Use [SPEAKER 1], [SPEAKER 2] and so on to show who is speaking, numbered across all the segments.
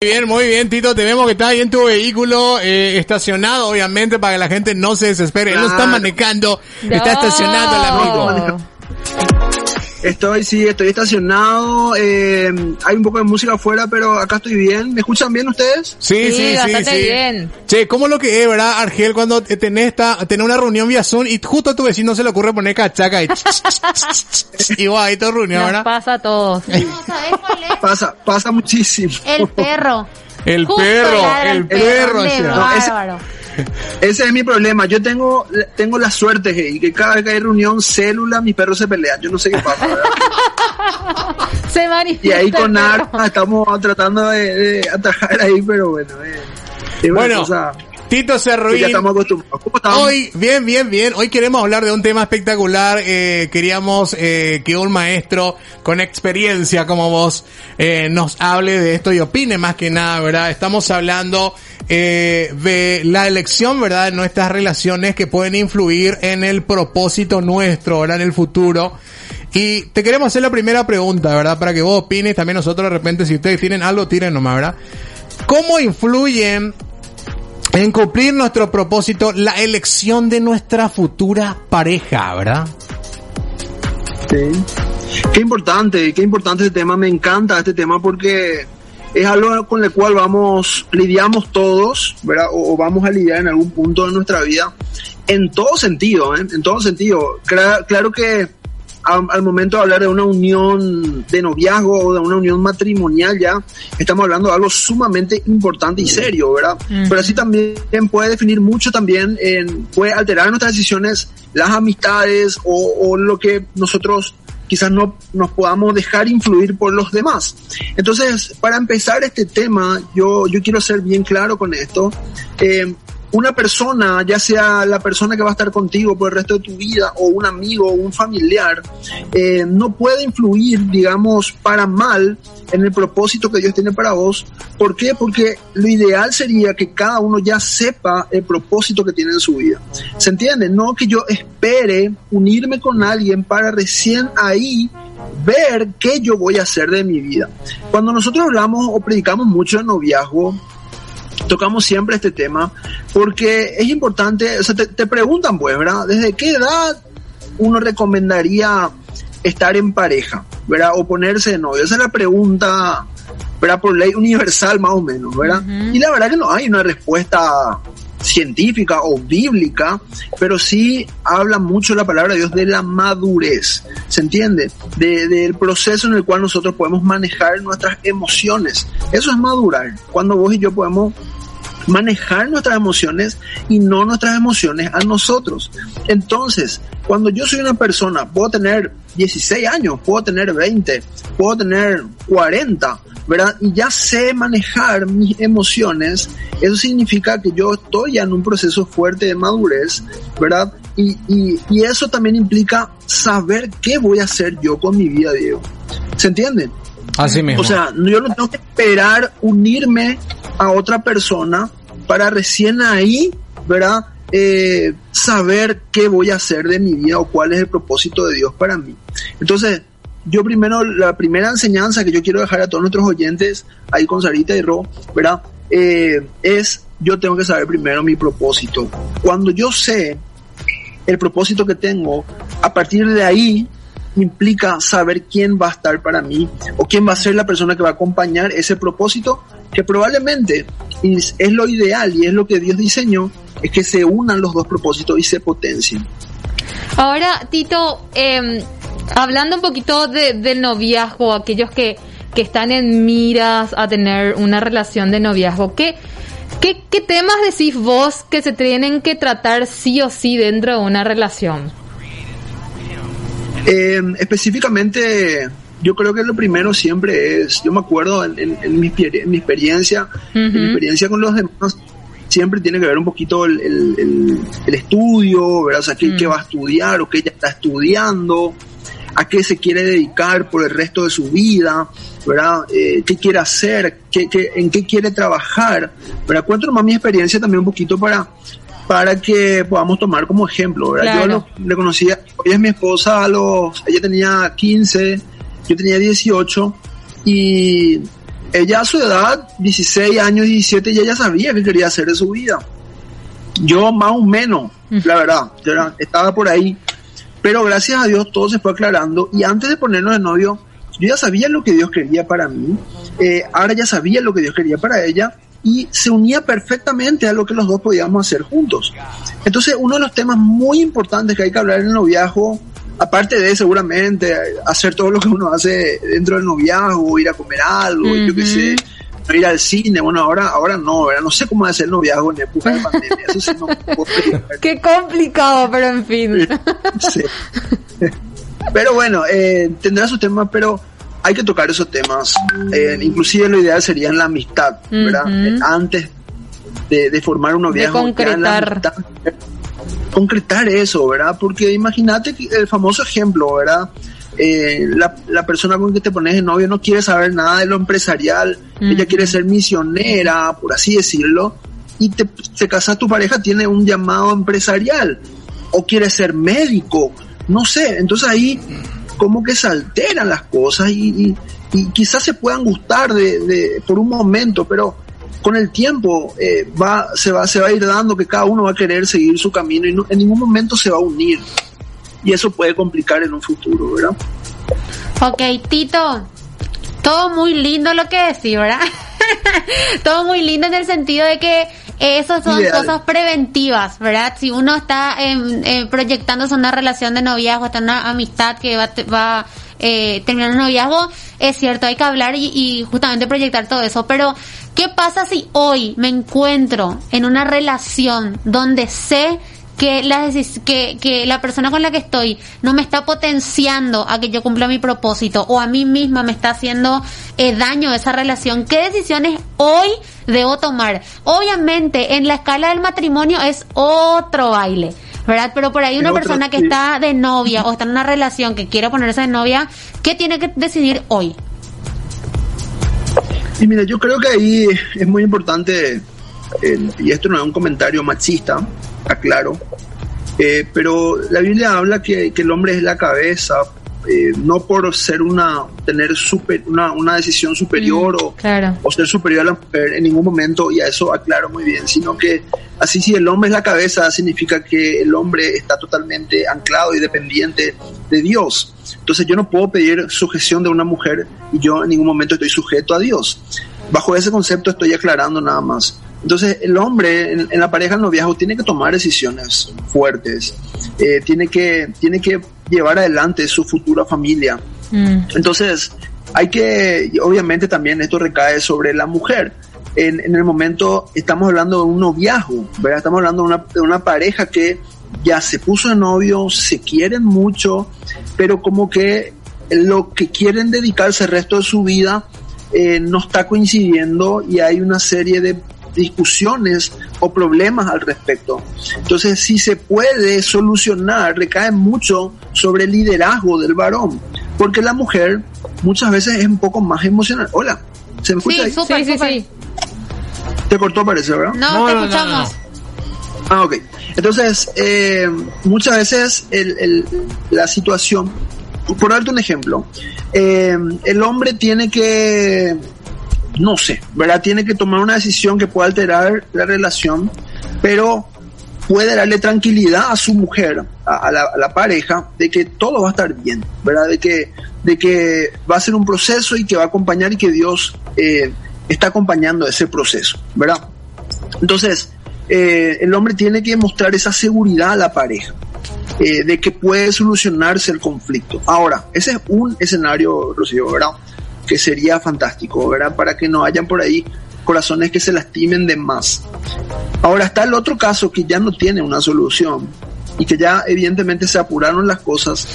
[SPEAKER 1] Muy bien, muy bien, Tito. Te vemos que está ahí en tu vehículo eh, estacionado, obviamente, para que la gente no se desespere. Él no está manejando, está estacionado el amigo.
[SPEAKER 2] Estoy, sí, estoy estacionado. eh, hay un poco de música afuera, pero acá estoy bien. ¿Me escuchan bien ustedes?
[SPEAKER 1] Sí,
[SPEAKER 3] Sí,
[SPEAKER 1] sí, sí,
[SPEAKER 3] bastante
[SPEAKER 1] sí.
[SPEAKER 3] bien.
[SPEAKER 1] Che, ¿cómo lo que es, verdad, Argel, cuando tenés, esta, tenés una reunión vía Zoom y justo a tu vecino se le ocurre poner cachaca y... y vos ahí todo reunión,
[SPEAKER 3] Nos
[SPEAKER 1] ¿verdad?
[SPEAKER 3] pasa a todos.
[SPEAKER 4] No, ¿sabes cuál es?
[SPEAKER 2] Pasa, pasa muchísimo.
[SPEAKER 4] El perro.
[SPEAKER 1] El
[SPEAKER 4] Justo
[SPEAKER 1] perro,
[SPEAKER 4] ladra
[SPEAKER 1] el perro,
[SPEAKER 4] qué
[SPEAKER 1] o sea.
[SPEAKER 2] No, ese-
[SPEAKER 4] bárbaro.
[SPEAKER 2] Ese es mi problema. Yo tengo, tengo la suerte, hey, que cada vez que hay reunión célula, mis perros se pelean. Yo no sé qué pasa. ¿verdad?
[SPEAKER 3] Se
[SPEAKER 2] Y
[SPEAKER 3] manifiesta.
[SPEAKER 2] ahí con. Narva estamos tratando de, de atajar ahí, pero bueno. eh,
[SPEAKER 1] Bueno,
[SPEAKER 2] cosa
[SPEAKER 1] Tito Cerruín.
[SPEAKER 2] ya estamos acostumbrados. ¿Cómo estamos?
[SPEAKER 1] Hoy, bien, bien, bien. Hoy queremos hablar de un tema espectacular. Eh, queríamos eh, que un maestro con experiencia como vos eh, nos hable de esto y opine más que nada, ¿verdad? Estamos hablando de la elección, ¿verdad? De nuestras relaciones que pueden influir en el propósito nuestro, ¿verdad? En el futuro. Y te queremos hacer la primera pregunta, ¿verdad? Para que vos opines, también nosotros de repente, si ustedes tienen algo, tiren nomás, ¿verdad? ¿Cómo influyen en cumplir nuestro propósito, la elección de nuestra futura pareja, ¿verdad?
[SPEAKER 2] Sí. Qué importante, qué importante este tema. Me encanta este tema porque es algo con el cual vamos, lidiamos todos, ¿verdad? O, vamos a lidiar en algún punto de nuestra vida. En todo sentido, ¿eh? En todo sentido. Cla- claro que al, al momento de hablar de una unión de noviazgo o de una unión matrimonial ya, estamos hablando de algo sumamente importante y serio, ¿verdad? Pero así también puede definir mucho también, en, puede alterar nuestras decisiones, las amistades o, o lo que nosotros quizás no nos podamos dejar influir por los demás. Entonces, para empezar este tema, yo, yo quiero ser bien claro con esto. Eh, una persona, ya sea la persona que va a estar contigo por el resto de tu vida, o un amigo, o un familiar, eh, no puede influir, digamos, para mal en el propósito que Dios tiene para vos. ¿Por qué? Porque lo ideal sería que cada uno ya sepa el propósito que tiene en su vida. ¿Se entiende? No que yo espere unirme con alguien para recién ahí ver qué yo voy a hacer de mi vida. Cuando nosotros hablamos o predicamos mucho de noviazgo, tocamos siempre este tema porque es importante, o sea, te, te preguntan pues, ¿verdad? ¿Desde qué edad uno recomendaría estar en pareja, ¿verdad? O ponerse de novio. Esa es la pregunta, ¿verdad? Por ley universal más o menos, ¿verdad? Y la verdad que no hay una respuesta científica o bíblica, pero sí habla mucho la palabra de Dios de la madurez, ¿se entiende? De- del proceso en el cual nosotros podemos manejar nuestras emociones. Eso es madurar. Cuando vos y yo podemos manejar nuestras emociones y no nuestras emociones a nosotros. Entonces, cuando yo soy una persona, puedo tener 16 años, puedo tener 20, puedo tener 40, ¿verdad? Y ya sé manejar mis emociones, eso significa que yo estoy ya en un proceso fuerte de madurez, ¿verdad? Y, y, y eso también implica saber qué voy a hacer yo con mi vida, Diego. ¿Se entiende?
[SPEAKER 1] Así mismo.
[SPEAKER 2] O sea, yo no tengo que esperar unirme a otra persona para recién ahí, ¿verdad? Eh, saber qué voy a hacer de mi vida o cuál es el propósito de Dios para mí. Entonces, yo primero, la primera enseñanza que yo quiero dejar a todos nuestros oyentes, ahí con Sarita y Ro, ¿verdad? Eh, es, yo tengo que saber primero mi propósito. Cuando yo sé el propósito que tengo, a partir de ahí implica saber quién va a estar para mí o quién va a ser la persona que va a acompañar ese propósito que probablemente es, lo ideal y es lo que Dios diseñó, es que se unan los dos propósitos y se potencien.
[SPEAKER 3] Ahora, Tito, eh, hablando un poquito de, del noviazgo, aquellos que, que están en miras a tener una relación de noviazgo, ¿qué, qué, qué temas decís vos que se tienen que tratar sí o sí dentro de una relación?
[SPEAKER 2] Eh, específicamente, yo creo que lo primero siempre es, yo me acuerdo en, en- en mi, en mi experiencia, en mi experiencia con los demás, siempre tiene que ver un poquito el, el- el- el estudio, ¿verdad? O sea, qué,
[SPEAKER 3] Mm.
[SPEAKER 2] qué va a estudiar o qué ella está estudiando, a qué se quiere dedicar por el resto de su vida, ¿verdad? Eh, ¿Qué quiere hacer? ¿Qué, qué- en qué quiere trabajar? ¿verdad? Cuento nomás mi experiencia también un poquito para, para que podamos tomar como ejemplo, ¿verdad? Yo
[SPEAKER 3] Claro.
[SPEAKER 2] lo- le conocía, ella es mi esposa a los, ella tenía 15, yo tenía 18 y ella a su edad, 16 años, 17, ya ella sabía qué quería hacer de su vida. Yo más o menos, la verdad, yo estaba por ahí, pero gracias a Dios todo se fue aclarando y antes de ponernos de novio, yo ya sabía lo que Dios quería para mí, eh, ahora ya sabía lo que Dios quería para ella y se unía perfectamente a lo que los dos podíamos hacer juntos. Entonces, uno de los temas muy importantes que hay que hablar en el noviazgo, aparte de seguramente hacer todo lo que uno hace dentro del noviazgo, ir a comer algo, yo qué sé, ir al cine, bueno, ahora, ahora no, ¿verdad? No sé cómo hacer el noviazgo en época de pandemia, eso sí no puedo.
[SPEAKER 3] Qué complicado, pero en fin.
[SPEAKER 2] Sí. Pero bueno, eh, tendrá sus temas, pero hay que tocar esos temas. Eh, inclusive lo ideal sería en la amistad, ¿verdad? Antes de, de formar un noviazgo. ya en la
[SPEAKER 3] concretar.
[SPEAKER 2] amistad, concretar eso, ¿verdad? Porque imagínate el famoso ejemplo, ¿verdad? Eh, la, la persona con que te pones de novio no quiere saber nada de lo empresarial, ella quiere ser misionera, por así decirlo, y te, te casas, tu pareja tiene un llamado empresarial, o quiere ser médico, no sé, entonces ahí como que se alteran las cosas y, y- quizás se puedan gustar de, de- por un momento, pero con el tiempo eh, va, se, va, se va a ir dando que cada uno va a querer seguir su camino y no- en ningún momento se va a unir. Y eso puede complicar en un futuro, ¿verdad?
[SPEAKER 4] Ok, Tito, todo muy lindo lo que decís, ¿verdad? todo muy lindo en el sentido de que esas son
[SPEAKER 2] Ideal.
[SPEAKER 4] cosas preventivas, ¿verdad? Si uno está em, eh, proyectándose una relación de noviazgo, está en una amistad que va, va a eh, terminar un noviazgo, es cierto, hay que hablar y, y justamente proyectar todo eso. Pero, ¿qué pasa si hoy me encuentro en una relación donde sé que la, que, que la persona con la que estoy no me está potenciando a que yo cumpla mi propósito o a mí misma me está haciendo eh, daño esa relación, ¿qué decisiones hoy debo tomar? Obviamente en la escala del matrimonio es otro baile. ¿Verdad? Pero por ahí una
[SPEAKER 2] otro,
[SPEAKER 4] persona que
[SPEAKER 2] sí.
[SPEAKER 4] está de novia o está en una relación que quiere ponerse de novia, ¿qué tiene que decidir hoy?
[SPEAKER 2] Y mira, yo creo que ahí es muy importante, eh, y esto no es un comentario machista, aclaro, eh, pero la Biblia habla que, que el hombre es la cabeza, eh, no por ser una, tener super, una, una decisión superior o,
[SPEAKER 3] Claro.
[SPEAKER 2] o ser superior a la mujer en ningún momento, y a eso aclaro muy bien, sino que así si el hombre es la cabeza, significa que el hombre está totalmente anclado y dependiente de Dios. Entonces yo no puedo pedir sujeción de una mujer y yo en ningún momento estoy sujeto a Dios. Bajo ese concepto estoy aclarando nada más. Entonces el hombre en, en la pareja del noviazgo tiene que tomar decisiones fuertes, eh, tiene, que, tiene que llevar adelante su futura familia,
[SPEAKER 3] Mm.
[SPEAKER 2] entonces, hay que, obviamente también esto recae sobre la mujer. En, en el momento estamos hablando de un noviazgo, ¿verdad? Estamos hablando de una, de una pareja que ya se puso de novio, se quieren mucho, pero como que lo que quieren dedicarse el resto de su vida eh, no está coincidiendo y hay una serie de discusiones o problemas al respecto. Entonces, si se puede solucionar, recae mucho sobre el liderazgo del varón, porque la mujer muchas veces es un poco más emocional. Hola, ¿se me escucha
[SPEAKER 4] Sí,
[SPEAKER 2] ahí?
[SPEAKER 4] súper,
[SPEAKER 3] Sí, sí.
[SPEAKER 2] Te cortó, parece, ¿verdad?
[SPEAKER 4] No,
[SPEAKER 1] No,
[SPEAKER 4] te
[SPEAKER 1] no, no,
[SPEAKER 4] escuchamos.
[SPEAKER 2] Ah, ok. Entonces, eh, muchas veces el- el- la situación, por darte un ejemplo, eh, el hombre tiene que, no sé, ¿verdad? Tiene que tomar una decisión que pueda alterar la relación, pero puede darle tranquilidad a su mujer, a, la pareja, de que todo va a estar bien, ¿verdad? De que, de que va a ser un proceso y que va a acompañar y que Dios eh, está acompañando ese proceso, ¿verdad? Entonces, eh, el hombre tiene que mostrar esa seguridad a la pareja, eh, de que puede solucionarse el conflicto. Ahora, ese es un escenario, Rocío, ¿verdad? Que sería fantástico, ¿verdad? Para que no hayan por ahí corazones que se lastimen de más. Ahora está el otro caso que ya no tiene una solución y que ya evidentemente se apuraron las cosas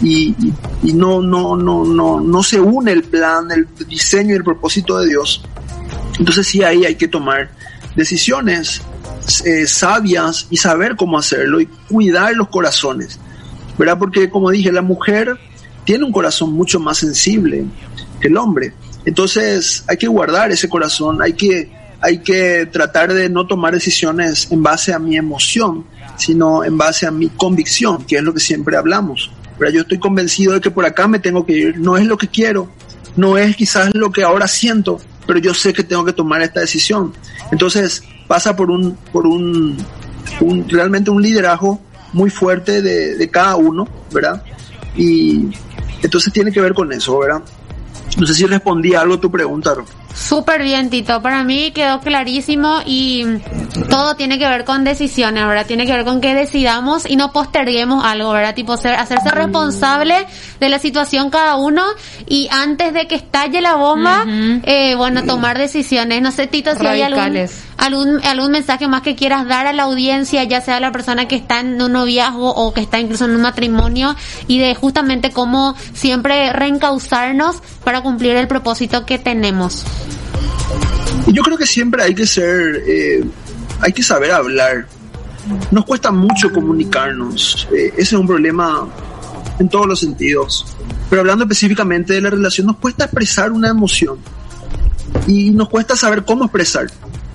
[SPEAKER 2] y, no, no, no, no, no se une el plan, el diseño y el propósito de Dios, entonces sí ahí hay que tomar decisiones eh, sabias y saber cómo hacerlo y cuidar los corazones, ¿verdad? Porque como dije, la mujer tiene un corazón mucho más sensible el hombre. Entonces hay que guardar ese corazón, hay que, hay que tratar de no tomar decisiones en base a mi emoción, sino en base a mi convicción, que es lo que siempre hablamos. Pero yo estoy convencido de que por acá me tengo que ir, no es lo que quiero, no es quizás lo que ahora siento, pero yo sé que tengo que tomar esta decisión. Entonces pasa por un, por un, un realmente un liderazgo muy fuerte de, de cada uno, ¿verdad? Y entonces tiene que ver con eso, ¿verdad? No sé si respondí algo a tu pregunta.
[SPEAKER 4] Súper bien, Tito. Para mí quedó clarísimo y todo tiene que ver con decisiones, ¿verdad? Tiene que ver con que decidamos y no posterguemos algo, ¿verdad? Tipo, ser, hacerse responsable de la situación cada uno y antes de que estalle la bomba, eh, bueno, tomar decisiones. No sé, Tito, si hay algún, algún, algún mensaje más que quieras dar a la audiencia, ya sea la persona que está en un noviazgo o que está incluso en un matrimonio y de justamente cómo siempre reencauzarnos para cumplir el propósito que tenemos.
[SPEAKER 2] Yo creo que siempre hay que ser, eh, hay que saber hablar. Nos cuesta mucho comunicarnos. Eh, ese es un problema en todos los sentidos. Pero hablando específicamente de la relación, nos cuesta expresar una emoción. Y nos cuesta saber cómo expresar.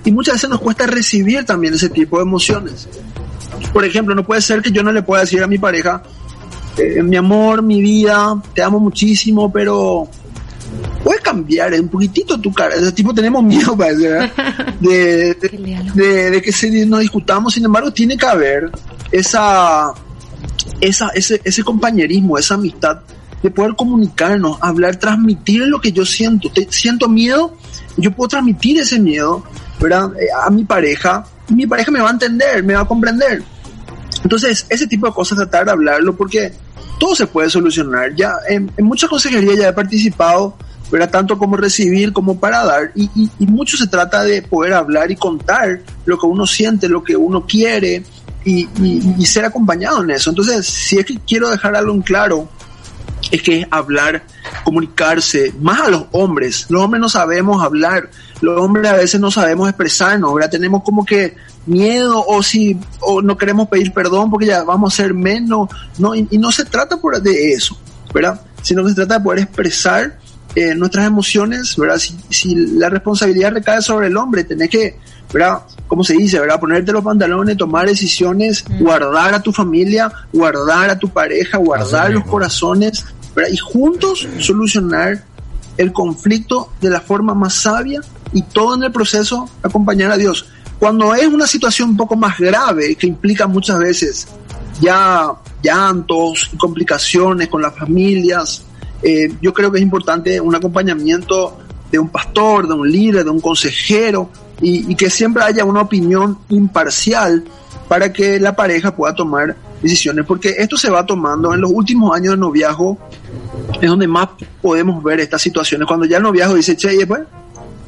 [SPEAKER 2] Y muchas veces nos cuesta recibir también ese tipo de emociones. Por ejemplo, no puede ser que yo no le pueda decir a mi pareja, eh, mi amor, mi vida, te amo muchísimo, pero puede cambiar un poquitito tu cara. Ese tipo tenemos miedo, ¿verdad? De, de, de, que se, nos discutamos, sin embargo, tiene que haber esa, esa, ese, ese compañerismo, esa amistad, de poder comunicarnos, hablar, transmitir lo que yo siento. Te, siento miedo, yo puedo transmitir ese miedo, ¿verdad? Eh, a mi pareja, y mi pareja me va a entender, me va a comprender. Entonces, ese tipo de cosas tratar de hablarlo porque todo se puede solucionar. Ya en, en muchas consejerías ya he participado ¿verdad? Tanto como recibir como para dar. Y, y, mucho se trata de poder hablar y contar lo que uno siente, lo que uno quiere y, y, ser acompañado en eso. Entonces, si es que quiero dejar algo en claro, es que hablar, comunicarse, más a los hombres. Los hombres no sabemos hablar, los hombres a veces no sabemos expresarnos, ¿verdad? Tenemos como que miedo o si o no queremos pedir perdón porque ya vamos a ser menos, no, y, y no se trata por, de eso, ¿verdad? Sino que se trata de poder expresar eh, nuestras emociones, ¿verdad? Si, si, la responsabilidad recae sobre el hombre, tenés que, ¿verdad? Como se dice, ¿verdad? Ponerte los pantalones, tomar decisiones, mm. guardar a tu familia, guardar a tu pareja, guardar los corazones, ¿verdad? Y juntos solucionar el conflicto de la forma más sabia y todo en el proceso acompañar a Dios. Cuando es una situación un poco más grave, que implica muchas veces ya llantos, complicaciones con las familias, eh, yo creo que es importante un acompañamiento de un pastor, de un líder, de un consejero y, y, que siempre haya una opinión imparcial para que la pareja pueda tomar decisiones, porque esto se va tomando en los últimos años de noviazgo, es donde más podemos ver estas situaciones, cuando ya el noviazgo dice, che, y después,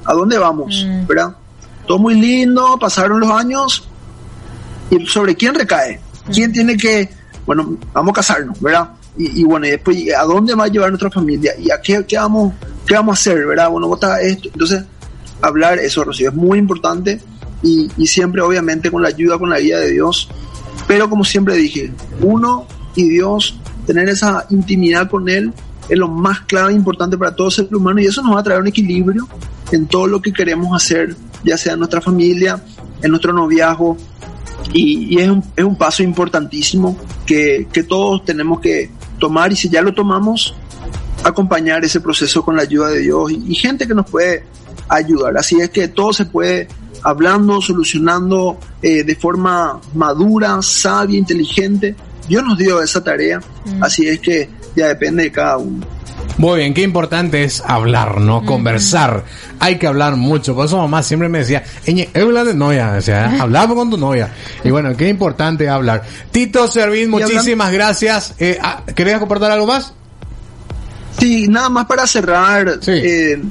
[SPEAKER 2] ¿a dónde vamos? Mm. ¿Verdad? Todo muy lindo, pasaron los años, y sobre quién recae, quién tiene que, bueno, vamos a casarnos, ¿verdad? Y, y, bueno, y después, ¿a dónde va a llevar nuestra familia? ¿Y a qué, qué, vamos, qué vamos a hacer? ¿Verdad? Bueno, vota esto. Entonces, hablar eso, Rocío, es muy importante y, y, siempre, obviamente, con la ayuda, con la guía de Dios. Pero como siempre dije, uno y Dios, tener esa intimidad con Él es lo más clave e importante para todo ser humano y eso nos va a traer un equilibrio en todo lo que queremos hacer, ya sea en nuestra familia, en nuestro noviazgo. Y, y es, un, es un paso importantísimo que, que todos tenemos que, tomar y si ya lo tomamos, acompañar ese proceso con la ayuda de Dios y, y, gente que nos puede ayudar. Así es que todo se puede hablando, solucionando eh, de forma madura, sabia, inteligente. Dios nos dio esa tarea, mm. así es que ya depende de cada uno.
[SPEAKER 1] Muy bien, qué importante es hablar, ¿no? Conversar. Hay que hablar mucho. Por eso mamá siempre me decía, habla de novia, o sea, hablamos con tu novia. Y bueno, qué importante hablar. Tito Servín, muchísimas gracias. Eh, ah, ¿Querías compartir algo más?
[SPEAKER 2] Sí, nada más para cerrar, sí. eh,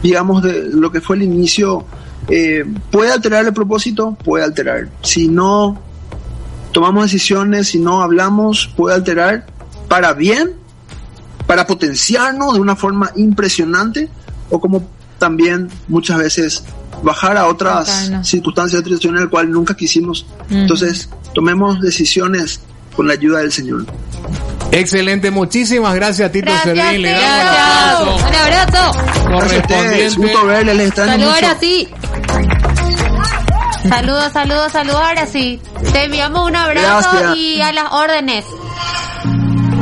[SPEAKER 2] digamos, de lo que fue el inicio. Eh, ¿Puede alterar el propósito? Puede alterar. Si no tomamos decisiones, si no hablamos, puede alterar para bien, para potenciarnos de una forma impresionante, o como también muchas veces bajar a otras
[SPEAKER 3] Bajarnos.
[SPEAKER 2] circunstancias, otras situaciones en las cuales nunca quisimos.
[SPEAKER 3] Ujú.
[SPEAKER 2] Entonces, tomemos decisiones con la ayuda del Señor.
[SPEAKER 1] Excelente, muchísimas gracias Tito
[SPEAKER 4] Gracias,
[SPEAKER 1] Servín. Le damos
[SPEAKER 3] Un abrazo.
[SPEAKER 2] Gracias a ustedes,
[SPEAKER 1] correspondiente.
[SPEAKER 2] gusto extraño
[SPEAKER 3] Saludos
[SPEAKER 2] mucho.
[SPEAKER 3] ahora sí.
[SPEAKER 4] Saludos, saludos, saludos. Ahora sí. Te enviamos un abrazo
[SPEAKER 2] Gracias.
[SPEAKER 4] y a las órdenes.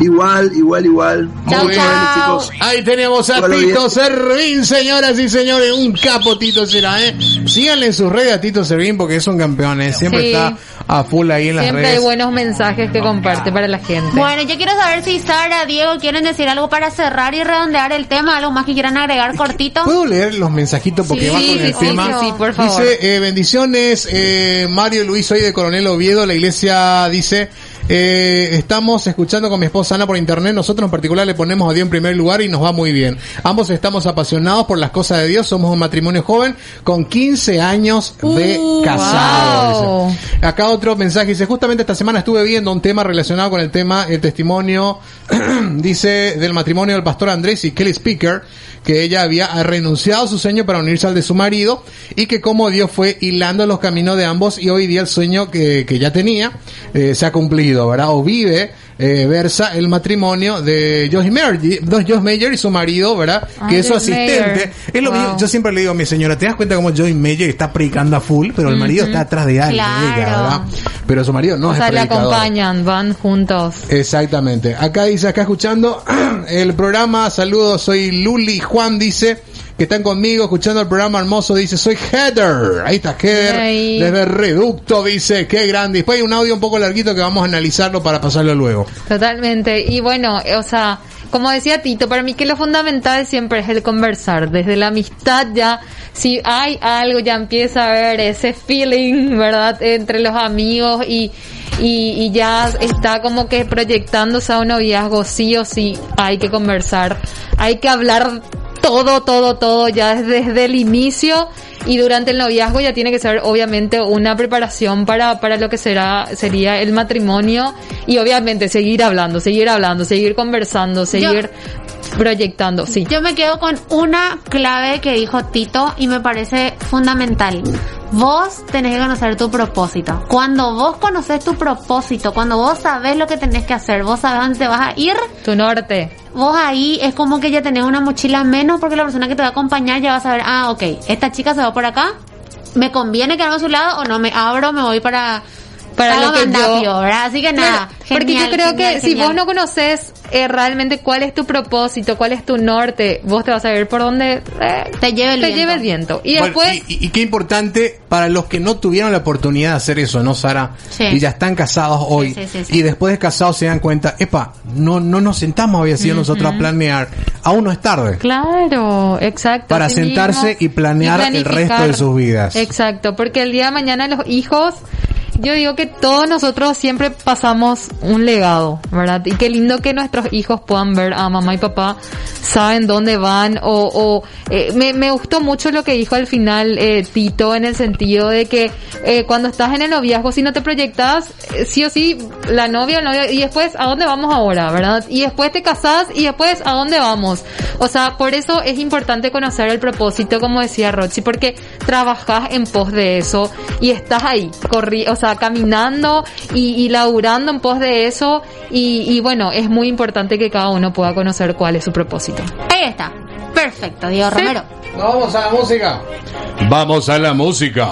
[SPEAKER 2] Igual, igual, igual.
[SPEAKER 4] Chau,
[SPEAKER 2] Muy bien, chicos.
[SPEAKER 1] Ahí tenemos a
[SPEAKER 2] Bueno,
[SPEAKER 1] Tito
[SPEAKER 2] bien.
[SPEAKER 1] Servín, señoras y señores, un capo Tito será, ¿eh? Síganle en sus redes a Tito Servín porque es un campeón, ¿eh? Siempre
[SPEAKER 3] Sí.
[SPEAKER 1] está a full ahí en las
[SPEAKER 3] Siempre hay
[SPEAKER 1] redes.
[SPEAKER 3] buenos mensajes que comparte para la gente.
[SPEAKER 4] Bueno, yo quiero saber si Sara, Diego quieren decir algo para cerrar y redondear el tema, algo más que quieran agregar cortito.
[SPEAKER 1] ¿Puedo leer los mensajitos porque
[SPEAKER 4] Sí,
[SPEAKER 1] va con
[SPEAKER 3] sí,
[SPEAKER 1] el
[SPEAKER 3] sí,
[SPEAKER 1] tema?
[SPEAKER 3] sí, sí, por favor.
[SPEAKER 1] Dice, eh, bendiciones, eh, Mario Luis, soy de Coronel Oviedo, la iglesia dice, eh, estamos escuchando con mi esposa Ana por internet, nosotros en particular le ponemos a Dios en primer lugar y nos va muy bien. Ambos estamos apasionados por las cosas de Dios, somos un matrimonio joven con 15 años de
[SPEAKER 3] Uh, wow.
[SPEAKER 1] dice. Acá otro mensaje dice, justamente esta semana estuve viendo un tema relacionado con el tema, el testimonio, dice, del matrimonio del pastor Andrés y Kelly Speaker, que ella había renunciado a su sueño para unirse al de su marido y que como Dios fue hilando los caminos de ambos y hoy día el sueño que, que ya tenía eh, se ha cumplido, ¿verdad? O vive, eh, versa el matrimonio de Josh Mayer, Josh Mayer y su marido, ¿verdad?
[SPEAKER 3] Ah,
[SPEAKER 1] que es su
[SPEAKER 3] Josh
[SPEAKER 1] asistente.
[SPEAKER 3] Mayer.
[SPEAKER 1] Es lo que yo,
[SPEAKER 3] Wow.
[SPEAKER 1] yo siempre le digo a mi señora, ¿te das cuenta cómo Josh Mayer está predicando a full, pero el marido está atrás de ella,
[SPEAKER 4] Claro.
[SPEAKER 1] ¿verdad? Pero su marido no
[SPEAKER 3] o
[SPEAKER 1] es
[SPEAKER 3] sea, le acompañan, van juntos.
[SPEAKER 1] Exactamente. Acá dice, acá escuchando el programa, saludos, soy Luli Juan, dice que están conmigo escuchando el programa hermoso, dice, soy Heather. Ahí está Heather, desde Reducto, dice, qué grande. Después hay un audio un poco larguito que vamos a analizarlo para pasarlo luego.
[SPEAKER 3] Totalmente. Y bueno, o sea, como decía Tito, para mí que lo fundamental siempre es el conversar. Desde la amistad ya, si hay algo, ya empieza a haber ese feeling, ¿verdad? Entre los amigos y, y, y ya está como que proyectándose a un noviazgo, sí o sí, hay que conversar. Hay que hablar todo, todo, todo ya desde, el inicio y durante el noviazgo ya tiene que ser obviamente una preparación para, para lo que será, sería el matrimonio y obviamente seguir hablando, seguir hablando, seguir conversando, seguir proyectando, sí.
[SPEAKER 4] Yo me quedo con una clave que dijo Tito y me parece fundamental. Vos tenés que conocer tu propósito. Cuando vos conoces tu propósito, cuando vos sabés lo que tenés que hacer, vos sabés dónde te vas a ir,
[SPEAKER 3] Tu norte.
[SPEAKER 4] vos ahí es como que ya tenés una mochila menos porque la persona que te va a acompañar ya va a saber, ah, ok, esta chica se va por acá, me conviene quedarme a su lado o no me abro, me voy para
[SPEAKER 3] Para lo que
[SPEAKER 4] Mandapio,
[SPEAKER 3] yo-
[SPEAKER 4] ¿verdad? Así que nada,
[SPEAKER 3] Claro, porque yo
[SPEAKER 4] genial,
[SPEAKER 3] creo que
[SPEAKER 4] genial,
[SPEAKER 3] si vos no conoces eh, realmente cuál es tu propósito, cuál es tu norte, vos te vas a ver por dónde eh,
[SPEAKER 4] Te lleve el
[SPEAKER 3] te
[SPEAKER 4] viento.
[SPEAKER 3] lleve el viento. Y
[SPEAKER 1] Bueno,
[SPEAKER 3] después,
[SPEAKER 1] y, y- y qué importante para los que no tuvieron la oportunidad de hacer eso, ¿no, Sara?
[SPEAKER 4] Sí.
[SPEAKER 1] Y ya están casados hoy.
[SPEAKER 4] sí, sí, sí.
[SPEAKER 1] Y después de casados se dan cuenta, epa, no, no nos sentamos, había sido nosotros a planear. Aún no es tarde.
[SPEAKER 3] Claro, exacto.
[SPEAKER 1] Para
[SPEAKER 3] así
[SPEAKER 1] sentarse
[SPEAKER 3] mismo.
[SPEAKER 1] y planear el resto de sus vidas.
[SPEAKER 3] Exacto, porque el día de mañana los hijos, yo digo que todos nosotros siempre pasamos un legado, ¿verdad? Y qué lindo que nuestros hijos puedan ver a mamá y papá, saben dónde van o, o eh, me, me gustó mucho lo que dijo al final eh, Tito en el sentido de que eh, cuando estás en el noviazgo, si no te proyectas, eh, sí o sí, la novia, el novio, y después, ¿a dónde vamos ahora, verdad? Y después te casás y después, ¿a dónde vamos? O sea, por eso es importante conocer el propósito, como decía Rochi, porque trabajas en pos de eso y estás ahí, corri o sea, caminando y, y laburando en pos de eso y, y bueno, es muy importante que cada uno pueda conocer cuál es su propósito.
[SPEAKER 4] Ahí está. Perfecto, Diego Romero.
[SPEAKER 1] Vamos a la música. Vamos a la música.